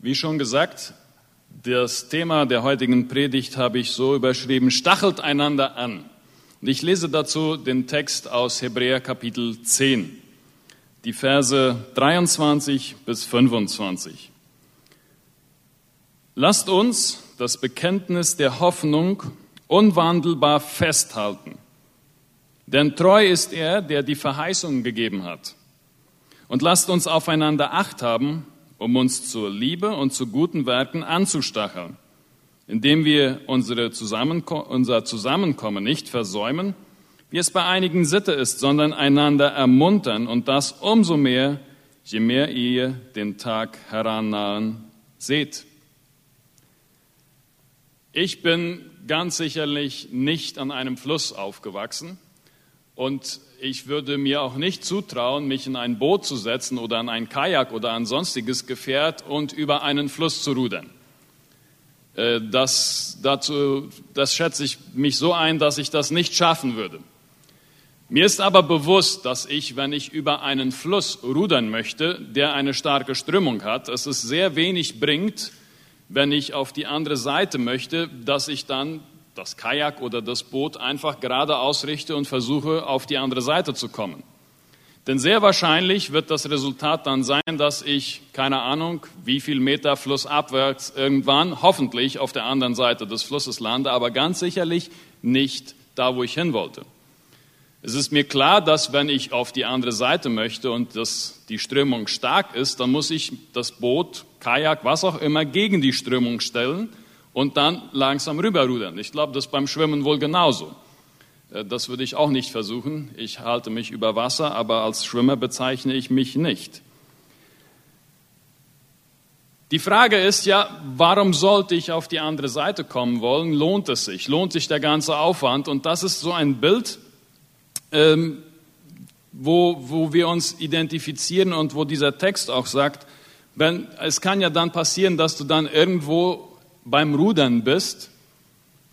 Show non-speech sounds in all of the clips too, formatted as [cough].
Wie schon gesagt, das Thema der heutigen Predigt habe ich so überschrieben, stachelt einander an. Und ich lese dazu den Text aus Hebräer Kapitel 10, die Verse 23 bis 25. Lasst uns das Bekenntnis der Hoffnung unwandelbar festhalten. Denn treu ist er, der die Verheißung gegeben hat. Und lasst uns aufeinander Acht haben, um uns zur Liebe und zu guten Werken anzustacheln, indem wir unsere Zusammenko unser Zusammenkommen nicht versäumen, wie es bei einigen Sitte ist, sondern einander ermuntern und das umso mehr, je mehr ihr den Tag herannahen seht. Ich bin ganz sicherlich nicht an einem Fluss aufgewachsen und ich würde mir auch nicht zutrauen, mich in ein Boot zu setzen oder an ein Kajak oder ein sonstiges Gefährt und über einen Fluss zu rudern. Äh, das, dazu, das schätze ich mich so ein, dass ich das nicht schaffen würde. Mir ist aber bewusst, dass ich, wenn ich über einen Fluss rudern möchte, der eine starke Strömung hat, dass es sehr wenig bringt, wenn ich auf die andere Seite möchte, dass ich dann das Kajak oder das Boot einfach gerade ausrichte und versuche, auf die andere Seite zu kommen. Denn sehr wahrscheinlich wird das Resultat dann sein, dass ich, keine Ahnung, wie viel Meter flussabwärts irgendwann, hoffentlich auf der anderen Seite des Flusses lande, aber ganz sicherlich nicht da, wo ich hin wollte. Es ist mir klar, dass wenn ich auf die andere Seite möchte und dass die Strömung stark ist, dann muss ich das Boot, Kajak, was auch immer, gegen die Strömung stellen und dann langsam rüberrudern. Ich glaube, das ist beim Schwimmen wohl genauso. Äh, das würde ich auch nicht versuchen. Ich halte mich über Wasser, aber als Schwimmer bezeichne ich mich nicht. Die Frage ist ja, warum sollte ich auf die andere Seite kommen wollen? Lohnt es sich? Lohnt sich der ganze Aufwand? Und das ist so ein Bild, ähm, wo, wo wir uns identifizieren und wo dieser Text auch sagt, wenn, es kann ja dann passieren, dass du dann irgendwo beim Rudern bist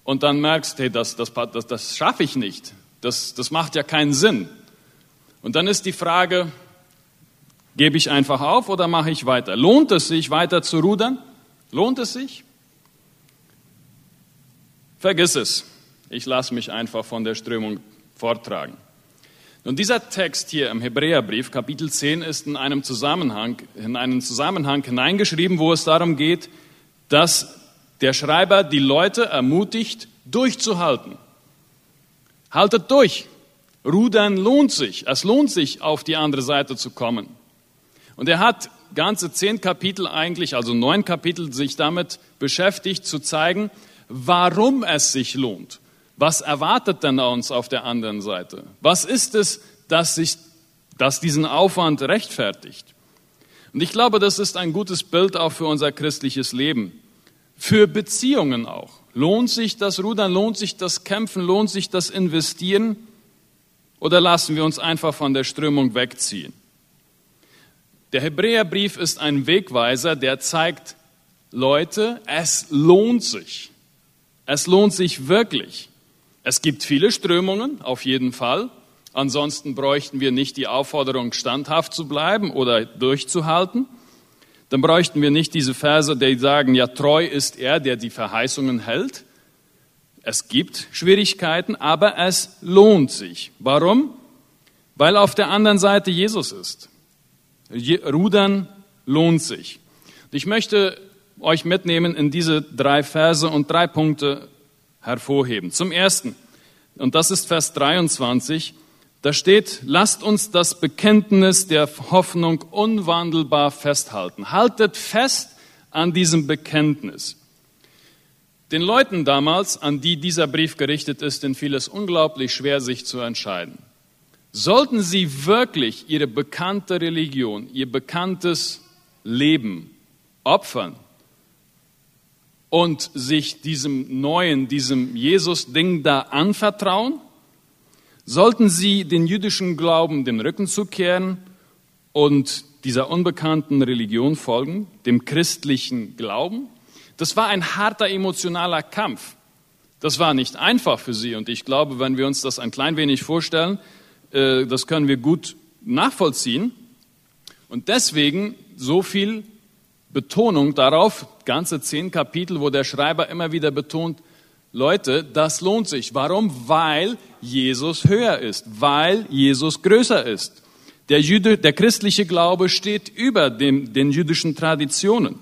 und dann merkst, hey, das, das, das, das schaffe ich nicht, das, das macht ja keinen Sinn. Und dann ist die Frage, gebe ich einfach auf oder mache ich weiter? Lohnt es sich, weiter zu rudern? Lohnt es sich? Vergiss es. Ich lasse mich einfach von der Strömung vortragen. Und dieser Text hier im Hebräerbrief, Kapitel 10, ist in einem Zusammenhang, in einen Zusammenhang hineingeschrieben, wo es darum geht, dass der Schreiber die Leute ermutigt, durchzuhalten. Haltet durch. Rudern lohnt sich. Es lohnt sich, auf die andere Seite zu kommen. Und er hat ganze zehn Kapitel eigentlich, also neun Kapitel, sich damit beschäftigt, zu zeigen, warum es sich lohnt. Was erwartet denn uns auf der anderen Seite? Was ist es, das, sich, das diesen Aufwand rechtfertigt? Und ich glaube, das ist ein gutes Bild auch für unser christliches Leben für Beziehungen auch. Lohnt sich das Rudern, lohnt sich das Kämpfen, lohnt sich das Investieren oder lassen wir uns einfach von der Strömung wegziehen? Der Hebräerbrief ist ein Wegweiser, der zeigt, Leute, es lohnt sich. Es lohnt sich wirklich. Es gibt viele Strömungen, auf jeden Fall. Ansonsten bräuchten wir nicht die Aufforderung, standhaft zu bleiben oder durchzuhalten dann bräuchten wir nicht diese Verse, die sagen, ja, treu ist er, der die Verheißungen hält. Es gibt Schwierigkeiten, aber es lohnt sich. Warum? Weil auf der anderen Seite Jesus ist. Rudern lohnt sich. Ich möchte euch mitnehmen in diese drei Verse und drei Punkte hervorheben. Zum ersten, und das ist Vers 23, da steht, lasst uns das Bekenntnis der Hoffnung unwandelbar festhalten. Haltet fest an diesem Bekenntnis. Den Leuten damals, an die dieser Brief gerichtet ist, fiel es unglaublich schwer, sich zu entscheiden. Sollten sie wirklich ihre bekannte Religion, ihr bekanntes Leben opfern und sich diesem neuen, diesem Jesus-Ding da anvertrauen? Sollten sie den jüdischen Glauben den Rücken zukehren und dieser unbekannten Religion folgen, dem christlichen Glauben? Das war ein harter emotionaler Kampf. Das war nicht einfach für sie. Und ich glaube, wenn wir uns das ein klein wenig vorstellen, äh, das können wir gut nachvollziehen. Und deswegen so viel Betonung darauf, ganze zehn Kapitel, wo der Schreiber immer wieder betont, Leute, das lohnt sich. Warum? Weil Jesus höher ist, weil Jesus größer ist. Der, Jüde, der christliche Glaube steht über dem, den jüdischen Traditionen.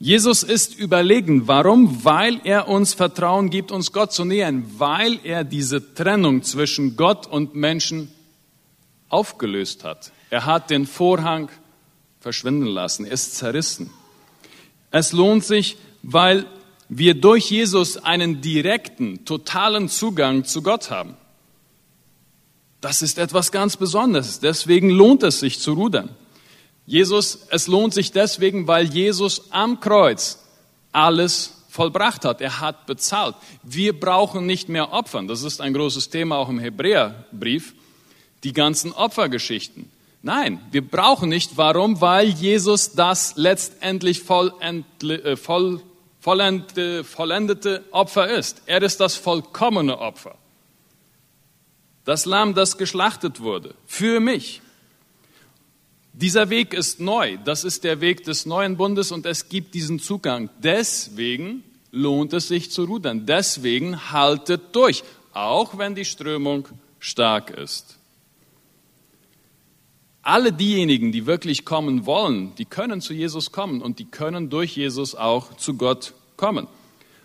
Jesus ist überlegen. Warum? Weil er uns Vertrauen gibt, uns Gott zu nähern, weil er diese Trennung zwischen Gott und Menschen aufgelöst hat. Er hat den Vorhang verschwinden lassen, er ist zerrissen. Es lohnt sich, weil wir durch Jesus einen direkten, totalen Zugang zu Gott haben. Das ist etwas ganz Besonderes. Deswegen lohnt es sich zu rudern. Jesus, es lohnt sich deswegen, weil Jesus am Kreuz alles vollbracht hat. Er hat bezahlt. Wir brauchen nicht mehr Opfern. Das ist ein großes Thema auch im Hebräerbrief. Die ganzen Opfergeschichten. Nein, wir brauchen nicht. Warum? Weil Jesus das letztendlich äh, voll, vollendete, vollendete Opfer ist. Er ist das vollkommene Opfer. Das Lamm, das geschlachtet wurde, für mich. Dieser Weg ist neu. Das ist der Weg des neuen Bundes und es gibt diesen Zugang. Deswegen lohnt es sich zu rudern. Deswegen haltet durch, auch wenn die Strömung stark ist. Alle diejenigen, die wirklich kommen wollen, die können zu Jesus kommen und die können durch Jesus auch zu Gott kommen.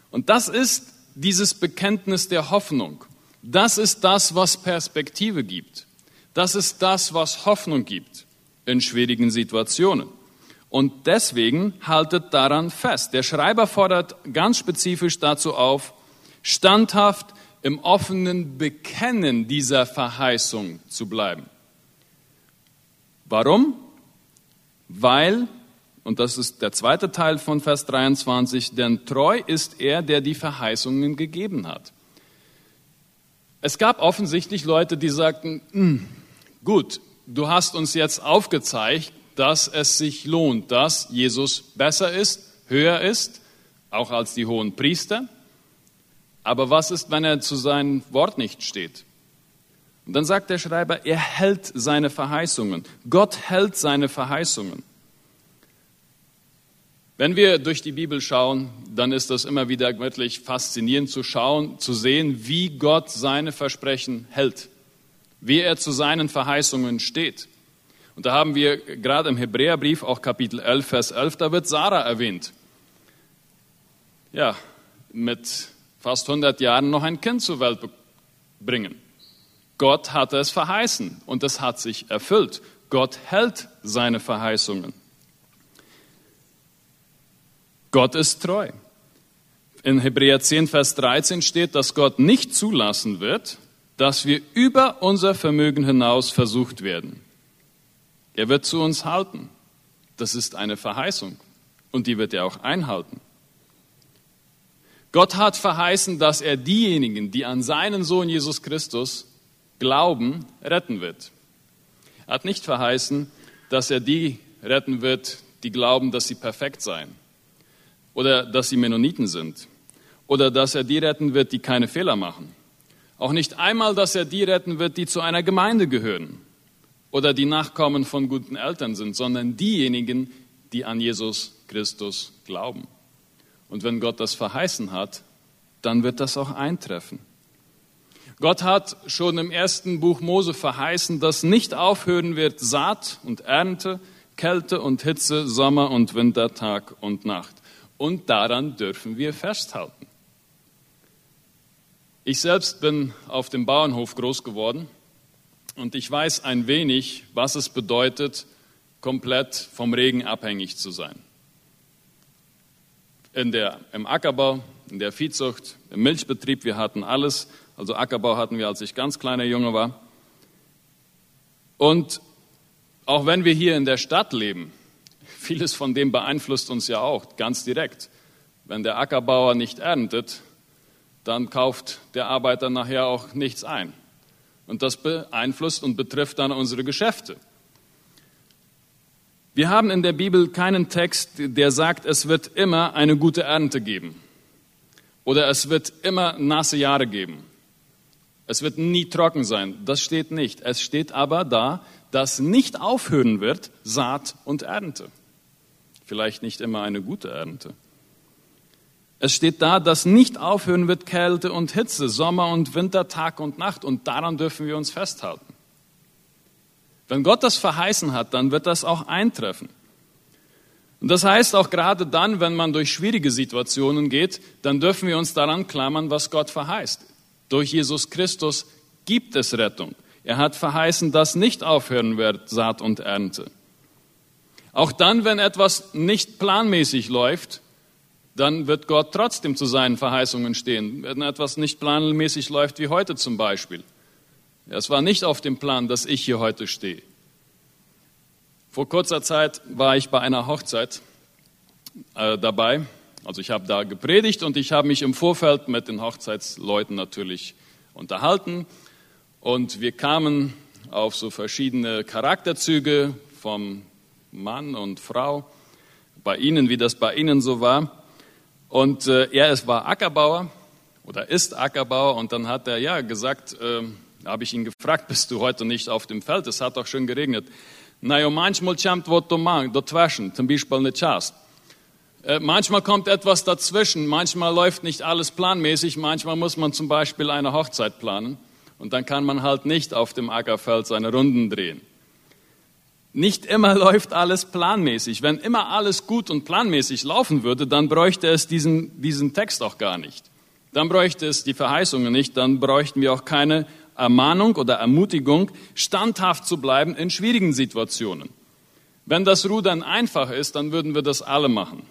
Und das ist dieses Bekenntnis der Hoffnung. Das ist das, was Perspektive gibt. Das ist das, was Hoffnung gibt in schwierigen Situationen. Und deswegen haltet daran fest. Der Schreiber fordert ganz spezifisch dazu auf, standhaft im offenen Bekennen dieser Verheißung zu bleiben. Warum? Weil, und das ist der zweite Teil von Vers 23, denn treu ist er, der die Verheißungen gegeben hat. Es gab offensichtlich Leute, die sagten, hm, gut, du hast uns jetzt aufgezeigt, dass es sich lohnt, dass Jesus besser ist, höher ist, auch als die hohen Priester. Aber was ist, wenn er zu seinem Wort nicht steht? Und dann sagt der Schreiber, er hält seine Verheißungen. Gott hält seine Verheißungen. Wenn wir durch die Bibel schauen, dann ist das immer wieder wirklich faszinierend zu schauen, zu sehen, wie Gott seine Versprechen hält, wie er zu seinen Verheißungen steht. Und da haben wir gerade im Hebräerbrief, auch Kapitel 11, Vers 11, da wird Sarah erwähnt. Ja, mit fast 100 Jahren noch ein Kind zur Welt bringen. Gott hat es verheißen und es hat sich erfüllt. Gott hält seine Verheißungen. Gott ist treu. In Hebräer 10, Vers 13 steht, dass Gott nicht zulassen wird, dass wir über unser Vermögen hinaus versucht werden. Er wird zu uns halten. Das ist eine Verheißung und die wird er auch einhalten. Gott hat verheißen, dass er diejenigen, die an seinen Sohn Jesus Christus glauben, retten wird. Er hat nicht verheißen, dass er die retten wird, die glauben, dass sie perfekt seien oder dass sie Mennoniten sind oder dass er die retten wird, die keine Fehler machen. Auch nicht einmal, dass er die retten wird, die zu einer Gemeinde gehören oder die Nachkommen von guten Eltern sind, sondern diejenigen, die an Jesus Christus glauben. Und wenn Gott das verheißen hat, dann wird das auch eintreffen. Gott hat schon im ersten Buch Mose verheißen, dass nicht aufhören wird Saat und Ernte, Kälte und Hitze, Sommer und Winter, Tag und Nacht und daran dürfen wir festhalten. Ich selbst bin auf dem Bauernhof groß geworden und ich weiß ein wenig, was es bedeutet, komplett vom Regen abhängig zu sein. In der, Im Ackerbau, in der Viehzucht, im Milchbetrieb, wir hatten alles. Also Ackerbau hatten wir, als ich ganz kleiner Junge war. Und auch wenn wir hier in der Stadt leben, [laughs] Vieles von dem beeinflusst uns ja auch ganz direkt. Wenn der Ackerbauer nicht erntet, dann kauft der Arbeiter nachher auch nichts ein. Und das beeinflusst und betrifft dann unsere Geschäfte. Wir haben in der Bibel keinen Text, der sagt, es wird immer eine gute Ernte geben. Oder es wird immer nasse Jahre geben. Es wird nie trocken sein. Das steht nicht. Es steht aber da, dass nicht aufhören wird Saat und Ernte. vielleicht nicht immer eine gute Ernte. Es steht da, dass nicht aufhören wird Kälte und Hitze, Sommer und Winter, Tag und Nacht und daran dürfen wir uns festhalten. Wenn Gott das verheißen hat, dann wird das auch eintreffen. Und das heißt auch gerade dann, wenn man durch schwierige Situationen geht, dann dürfen wir uns daran klammern, was Gott verheißt. Durch Jesus Christus gibt es Rettung. Er hat verheißen, dass nicht aufhören wird Saat und Ernte. Auch dann, wenn etwas nicht planmäßig läuft, dann wird Gott trotzdem zu seinen Verheißungen stehen. Wenn etwas nicht planmäßig läuft, wie heute zum Beispiel. Es war nicht auf dem Plan, dass ich hier heute stehe. Vor kurzer Zeit war ich bei einer Hochzeit äh, dabei. Also ich habe da gepredigt und ich habe mich im Vorfeld mit den Hochzeitsleuten natürlich unterhalten. Und wir kamen auf so verschiedene Charakterzüge vom Mann und Frau, bei ihnen, wie das bei ihnen so war. Und äh, er es war Ackerbauer oder ist Ackerbauer und dann hat er ja gesagt, äh, habe ich ihn gefragt, [laughs] bist du heute nicht auf dem Feld? Es hat doch schon geregnet. Naja, manchmal kommt was dazwischen, zum Beispiel eine Chast. Äh, manchmal kommt etwas dazwischen, manchmal läuft nicht alles planmäßig, manchmal muss man zum Beispiel eine Hochzeit planen und dann kann man halt nicht auf dem Ackerfeld seine Runden drehen. Nicht immer [laughs] läuft alles planmäßig. Wenn immer alles gut und planmäßig laufen würde, dann bräuchte es diesen, diesen Text auch gar nicht. Dann bräuchte es die Verheißungen nicht, dann bräuchten wir auch keine Ermahnung oder Ermutigung, standhaft zu bleiben in schwierigen Situationen. Wenn das Rudern einfach ist, dann würden wir das alle machen.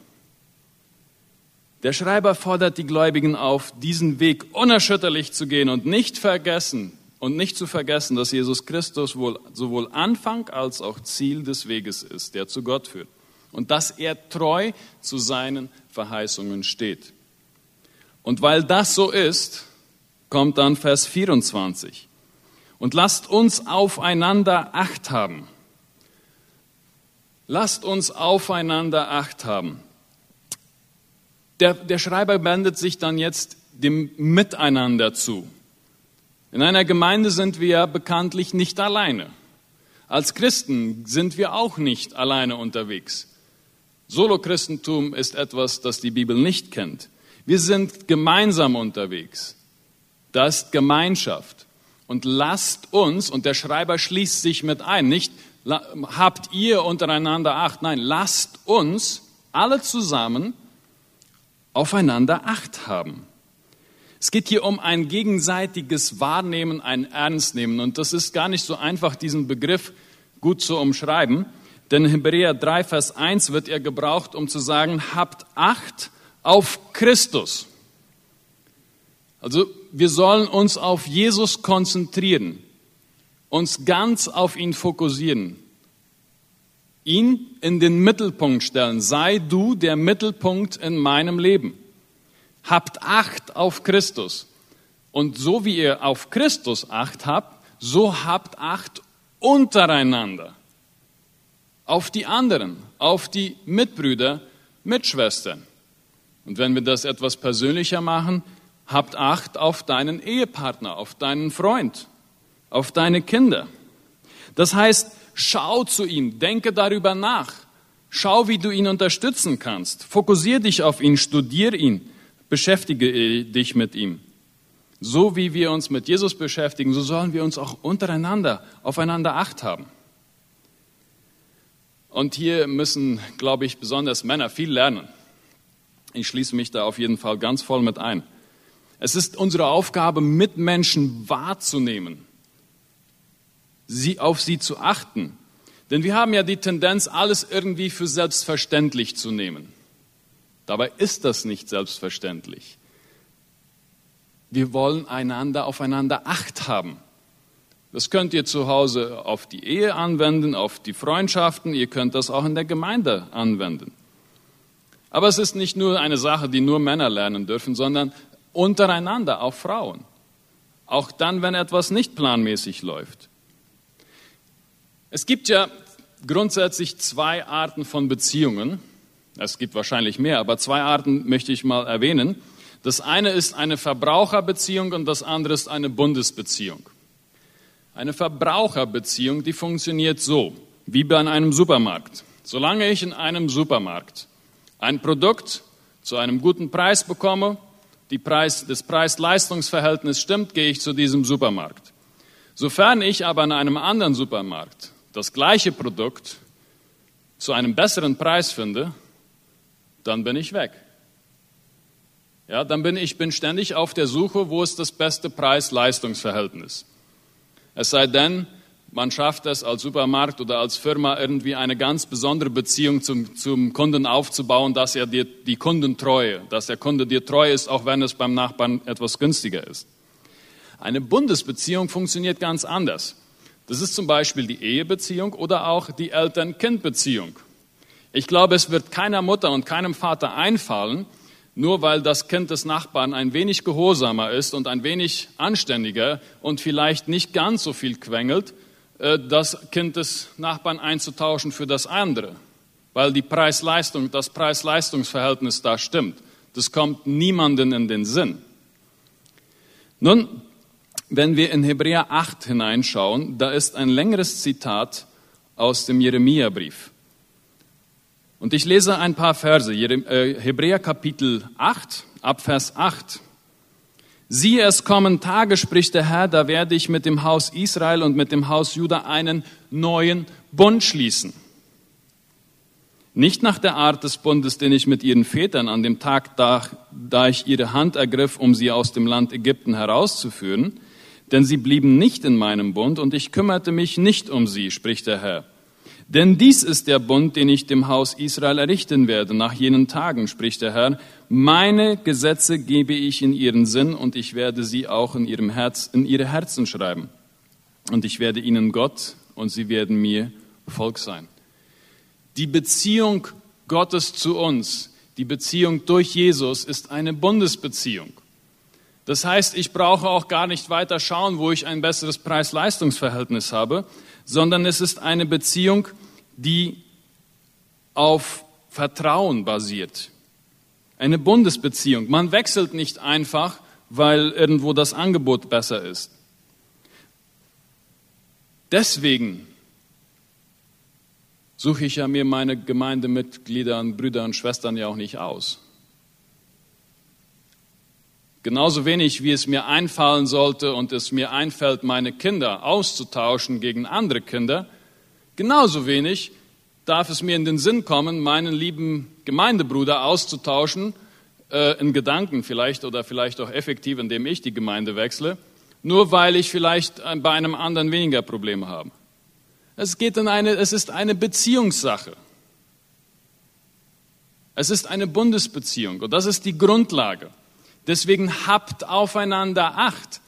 Der Schreiber fordert die Gläubigen auf, diesen Weg unerschütterlich zu gehen und nicht vergessen und nicht zu vergessen, dass Jesus Christus wohl, sowohl Anfang als auch Ziel des Weges ist, der zu Gott führt. Und dass er treu zu seinen Verheißungen steht. Und weil das so ist, kommt dann Vers 24. Und lasst uns aufeinander Acht haben. Lasst uns aufeinander Acht haben. Der, der Schreiber wendet sich dann jetzt dem Miteinander zu. In einer Gemeinde sind wir bekanntlich nicht alleine. Als Christen sind wir auch nicht alleine unterwegs. Solochristentum ist etwas, das die Bibel nicht kennt. Wir sind gemeinsam unterwegs. Das ist Gemeinschaft. Und lasst uns, und der Schreiber schließt sich mit ein, nicht habt ihr untereinander Acht, nein, lasst uns alle zusammen aufeinander Acht haben. Es geht hier um ein gegenseitiges Wahrnehmen, ein Ernstnehmen. Und das ist gar nicht so einfach, diesen Begriff gut zu umschreiben. Denn Hebräer 3, Vers 1 wird er gebraucht, um zu sagen, habt Acht auf Christus. Also wir sollen uns auf Jesus konzentrieren, uns ganz auf ihn fokussieren, ihn in den Mittelpunkt stellen. Sei du der Mittelpunkt in meinem Leben. Habt Acht auf Christus. Und so wie ihr auf Christus Acht habt, so habt Acht untereinander. Auf die anderen, auf die Mitbrüder, Mitschwestern. Und wenn wir das etwas persönlicher machen, Habt Acht auf deinen Ehepartner, auf deinen Freund, auf deine Kinder. Das heißt, schau zu ihm, denke darüber nach. Schau, wie du ihn unterstützen kannst. Fokussier dich auf ihn, studier ihn, beschäftige dich mit ihm. So wie wir uns mit Jesus beschäftigen, so sollen wir uns auch untereinander aufeinander Acht haben. Und hier müssen, glaube ich, besonders Männer viel lernen. Ich schließe mich da auf jeden Fall ganz voll mit ein. Es ist unsere Aufgabe, Mitmenschen wahrzunehmen, sie auf sie zu achten. Denn wir haben ja die Tendenz, alles irgendwie für selbstverständlich zu nehmen. Dabei ist das nicht selbstverständlich. Wir wollen einander aufeinander Acht haben. Das könnt ihr zu Hause auf die Ehe anwenden, auf die Freundschaften, ihr könnt das auch in der Gemeinde anwenden. Aber es ist nicht nur eine Sache, die nur Männer lernen dürfen, sondern untereinander, auch Frauen. Auch dann, wenn etwas nicht planmäßig läuft. Es gibt ja grundsätzlich zwei Arten von Beziehungen. Es gibt wahrscheinlich mehr, aber zwei Arten möchte ich mal erwähnen. Das eine ist eine Verbraucherbeziehung und das andere ist eine Bundesbeziehung. Eine Verbraucherbeziehung, die funktioniert so, wie bei einem Supermarkt. Solange ich in einem Supermarkt ein Produkt zu einem guten Preis bekomme, die Preis, das Preis-Leistungs-Verhältnis stimmt, gehe ich zu diesem Supermarkt. Sofern ich aber in einem anderen Supermarkt das gleiche Produkt zu einem besseren Preis finde, dann bin ich weg. Ja, dann bin ich bin ständig auf der Suche, wo ist das beste Preis-Leistungs-Verhältnis. Es sei denn, man schafft es als Supermarkt oder als Firma irgendwie eine ganz besondere Beziehung zum, zum Kunden aufzubauen, dass er dir die Kundentreue, dass der Kunde dir treu ist, auch wenn es beim Nachbarn etwas günstiger ist. Eine Bundesbeziehung funktioniert ganz anders. Das ist zum Beispiel die Ehebeziehung oder auch die Eltern-Kind-Beziehung. Ich glaube, es wird keiner Mutter und keinem Vater einfallen, nur weil das Kind des Nachbarn ein wenig gehorsamer ist und ein wenig anständiger und vielleicht nicht ganz so viel quengelt, das Kind des Nachbarn einzutauschen für das andere, weil die Preis-Leistung, das Preis-Leistungs-Verhältnis da stimmt. Das kommt niemanden in den Sinn. Nun, wenn wir in Hebräer 8 hineinschauen, da ist ein längeres Zitat aus dem Jeremia-Brief. Und ich lese ein paar Verse, äh, Hebräer Kapitel 8, Abvers 8. Siehe, es kommen Tage, spricht der Herr, da werde ich mit dem Haus Israel und mit dem Haus Juda einen neuen Bund schließen. Nicht nach der Art des Bundes, den ich mit ihren Vätern an dem Tag, da, da ich ihre Hand ergriff, um sie aus dem Land Ägypten herauszuführen, denn sie blieben nicht in meinem Bund und ich kümmerte mich nicht um sie, spricht der Herr. Denn dies ist der Bund, den ich dem Haus Israel errichten werde nach jenen Tagen, spricht der Herr. Meine Gesetze gebe ich in ihren Sinn und ich werde sie auch in ihrem Herz, in ihre Herzen schreiben. Und ich werde ihnen Gott und sie werden mir Volk sein. Die Beziehung Gottes zu uns, die Beziehung durch Jesus ist eine Bundesbeziehung. Das heißt, ich brauche auch gar nicht weiter schauen, wo ich ein besseres Preis-Leistungs-Verhältnis habe, sondern es ist eine Beziehung, die auf Vertrauen basiert. Eine Bundesbeziehung. Man wechselt nicht einfach, weil irgendwo das Angebot besser ist. Deswegen suche ich ja mir meine Gemeindemitglieder und Brüder und Schwestern ja auch nicht aus. Genauso wenig wie es mir einfallen sollte und es mir einfällt, meine Kinder auszutauschen gegen andere Kinder, genauso wenig darf es mir in den Sinn kommen, meinen lieben Gemeindebruder auszutauschen, äh, in Gedanken vielleicht oder vielleicht auch effektiv, indem ich die Gemeinde wechsle, nur weil ich vielleicht bei einem anderen weniger Probleme habe. Es, geht in eine, es ist eine Beziehungssache. Es ist eine Bundesbeziehung und das ist die Grundlage. Deswegen habt aufeinander Acht,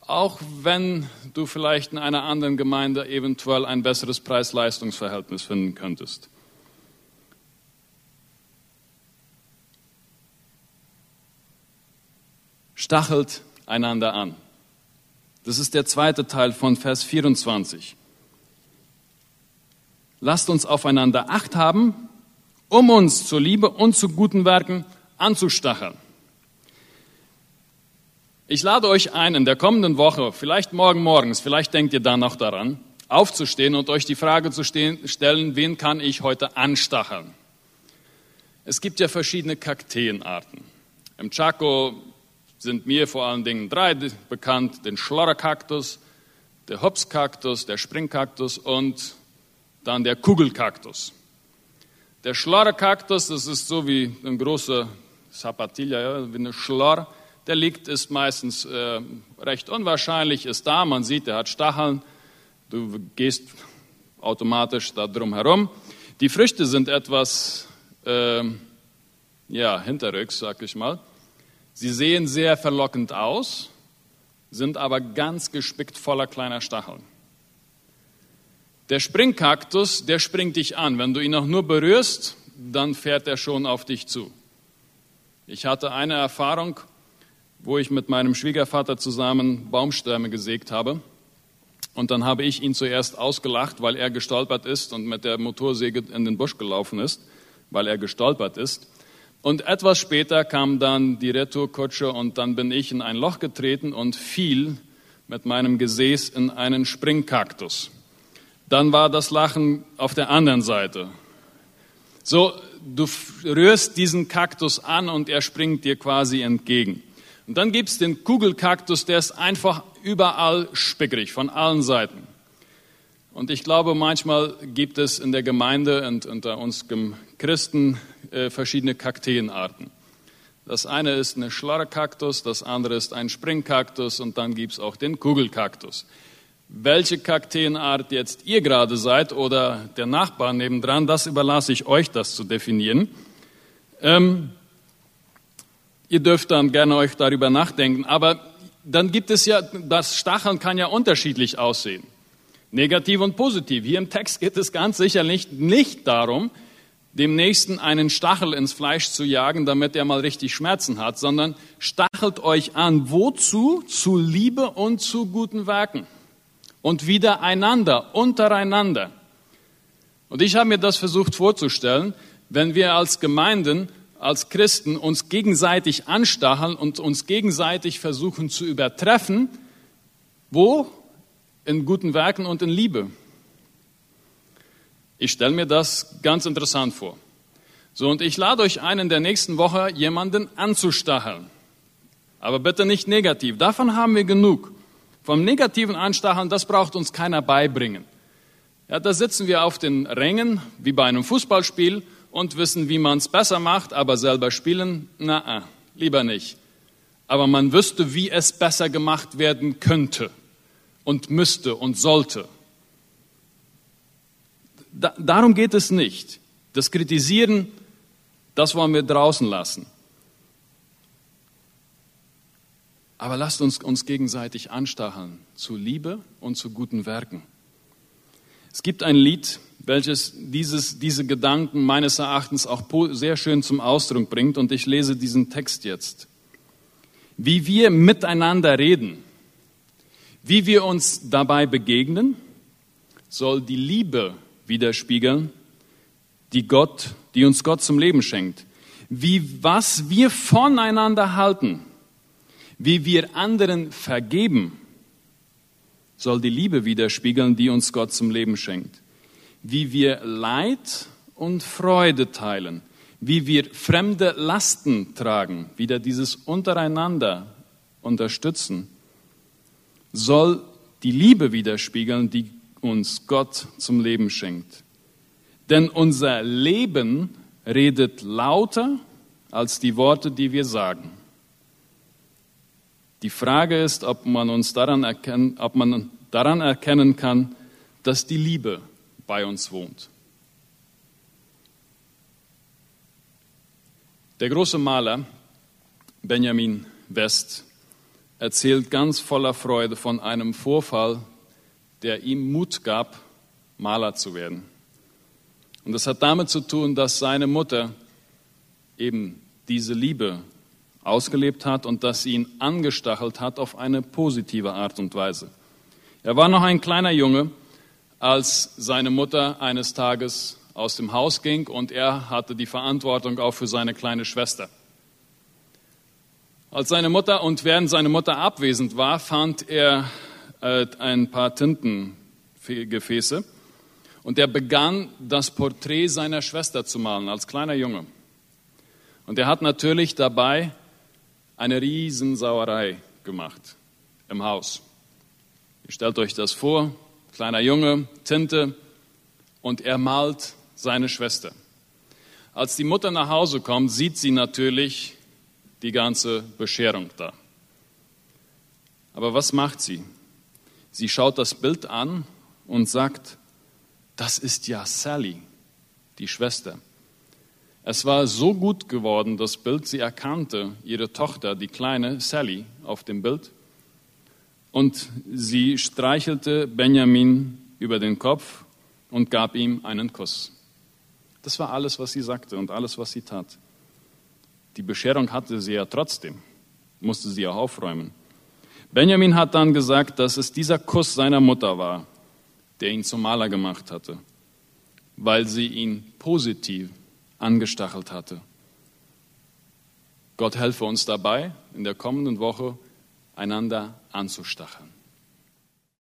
auch wenn du vielleicht in einer anderen Gemeinde eventuell ein besseres Preis-Leistungs-Verhältnis finden könntest. Stachelt einander an. Das ist der zweite Teil von Vers 24. Lasst uns aufeinander Acht haben, um uns zur Liebe und zu guten Werken anzustacheln. Ich lade euch ein, in der kommenden Woche, vielleicht morgen morgens, vielleicht denkt ihr da noch daran, aufzustehen und euch die Frage zu stellen, wen kann ich heute anstacheln? Es gibt ja verschiedene Kakteenarten. Im Chaco sind mir vor allen Dingen drei bekannt, den Schlorrekaktus, der Hopskaktus, der Springkaktus und dann der Kugelkaktus. Der Schlorrekaktus, das ist so wie ein großer Zapatilla, ja, wie eine Schlor, der liegt, ist meistens äh, recht unwahrscheinlich, ist da, man sieht, er hat Stacheln, du gehst automatisch da drum herum. Die Früchte sind etwas, äh, ja, hinterrücks, sag ich mal. Sie sehen sehr verlockend aus, sind aber ganz gespickt voller kleiner Stacheln. Der Springkaktus, der springt dich an. Wenn du ihn auch nur berührst, dann fährt er schon auf dich zu. Ich hatte eine Erfahrung, wo ich mit meinem Schwiegervater zusammen Baumstämme gesägt habe. Und dann habe ich ihn zuerst ausgelacht, weil er gestolpert ist und mit der Motorsäge in den Busch gelaufen ist, weil er gestolpert ist. Und etwas später kam dann die Retourkutsche und dann bin ich in ein Loch getreten und fiel mit meinem Gesäß in einen Springkaktus. Dann war das Lachen auf der anderen Seite. So, du rührst diesen Kaktus an und er springt dir quasi entgegen. Und dann gibt's den Kugelkaktus, der ist einfach überall spickrig, von allen Seiten. Und ich glaube, manchmal gibt es in der Gemeinde und unter uns Christen äh, verschiedene Kakteenarten. Das eine ist eine Schlarrkaktus, das andere ist ein Springkaktus und dann gibt's auch den Kugelkaktus. Welche Kakteenart jetzt ihr gerade seid oder der Nachbar nebendran, das überlasse ich euch, das zu definieren. Ähm, ihr dürft dann gerne euch darüber nachdenken, aber dann gibt es ja, das Stacheln kann ja unterschiedlich aussehen. Negativ und positiv. Hier im Text geht es ganz sicherlich nicht darum, dem Nächsten einen Stachel ins Fleisch zu jagen, damit er mal richtig Schmerzen hat, sondern stachelt euch an. Wozu? Zu Liebe und zu guten Werken. Und wieder einander, untereinander. Und ich habe mir das versucht vorzustellen, wenn wir als Gemeinden, als Christen uns gegenseitig anstacheln und uns gegenseitig versuchen zu übertreffen, wo? in guten Werken und in Liebe. Ich stelle mir das ganz interessant vor. So, und ich lade euch ein, in der nächsten Woche jemanden anzustacheln. Aber bitte nicht negativ. Davon haben wir genug. Vom negativen Anstacheln, das braucht uns keiner beibringen. Ja, da sitzen wir auf den Rängen, wie bei einem Fußballspiel, und wissen, wie man es besser macht, aber selber spielen, na, lieber nicht. Aber man wüsste, wie es besser gemacht werden könnte und müsste und sollte. Da, darum geht es nicht. Das Kritisieren, das wollen wir draußen lassen. Aber lasst uns uns gegenseitig anstacheln zu Liebe und zu guten Werken. Es gibt ein Lied, welches dieses, diese Gedanken meines Erachtens auch sehr schön zum Ausdruck bringt und ich lese diesen Text jetzt. Wie wir miteinander reden, wie wir uns dabei begegnen, soll die Liebe widerspiegeln, die Gott, die uns Gott zum Leben schenkt. Wie was wir voneinander halten, wie wir anderen vergeben, soll die Liebe widerspiegeln, die uns Gott zum Leben schenkt. Wie wir Leid und Freude teilen, wie wir fremde Lasten tragen, wieder dieses untereinander unterstützen soll die Liebe widerspiegeln, die uns Gott zum Leben schenkt. Denn unser Leben redet lauter als die Worte, die wir sagen. Die Frage ist, ob man uns daran erkennen, ob man daran erkennen kann, dass die Liebe bei uns wohnt. Der große Maler Benjamin West erzählt ganz voller Freude von einem Vorfall, der ihm Mut gab, Maler zu werden. Und das hat damit zu tun, dass seine Mutter eben diese Liebe ausgelebt hat und dass sie ihn angestachelt hat auf eine positive Art und Weise. Er war noch ein kleiner Junge, als seine Mutter eines Tages aus dem Haus ging und er hatte die Verantwortung auch für seine kleine Schwester. Als seine Mutter und während seine Mutter abwesend war, fand er äh, ein paar Tintengefäße und er begann das Porträt seiner Schwester zu malen als kleiner Junge. Und er hat natürlich dabei eine Riesensauerei gemacht im Haus. Ihr stellt euch das vor, kleiner Junge, Tinte und er malt seine Schwester. Als die Mutter nach Hause kommt, sieht sie natürlich die ganze Bescherung da. Aber was macht sie? Sie schaut das Bild an und sagt, das ist ja Sally, die Schwester. Es war so gut geworden, das Bild, sie erkannte ihre Tochter, die kleine Sally, auf dem Bild. Und sie streichelte Benjamin über den Kopf und gab ihm einen Kuss. Das war alles, was sie sagte und alles, was sie tat. Die Bescherung hatte sie ja trotzdem, musste sie auch aufräumen. Benjamin hat dann gesagt, dass es dieser Kuss seiner Mutter war, der ihn zum Maler gemacht hatte, weil sie ihn positiv angestachelt hatte. Gott helfe uns dabei, in der kommenden Woche einander anzustacheln.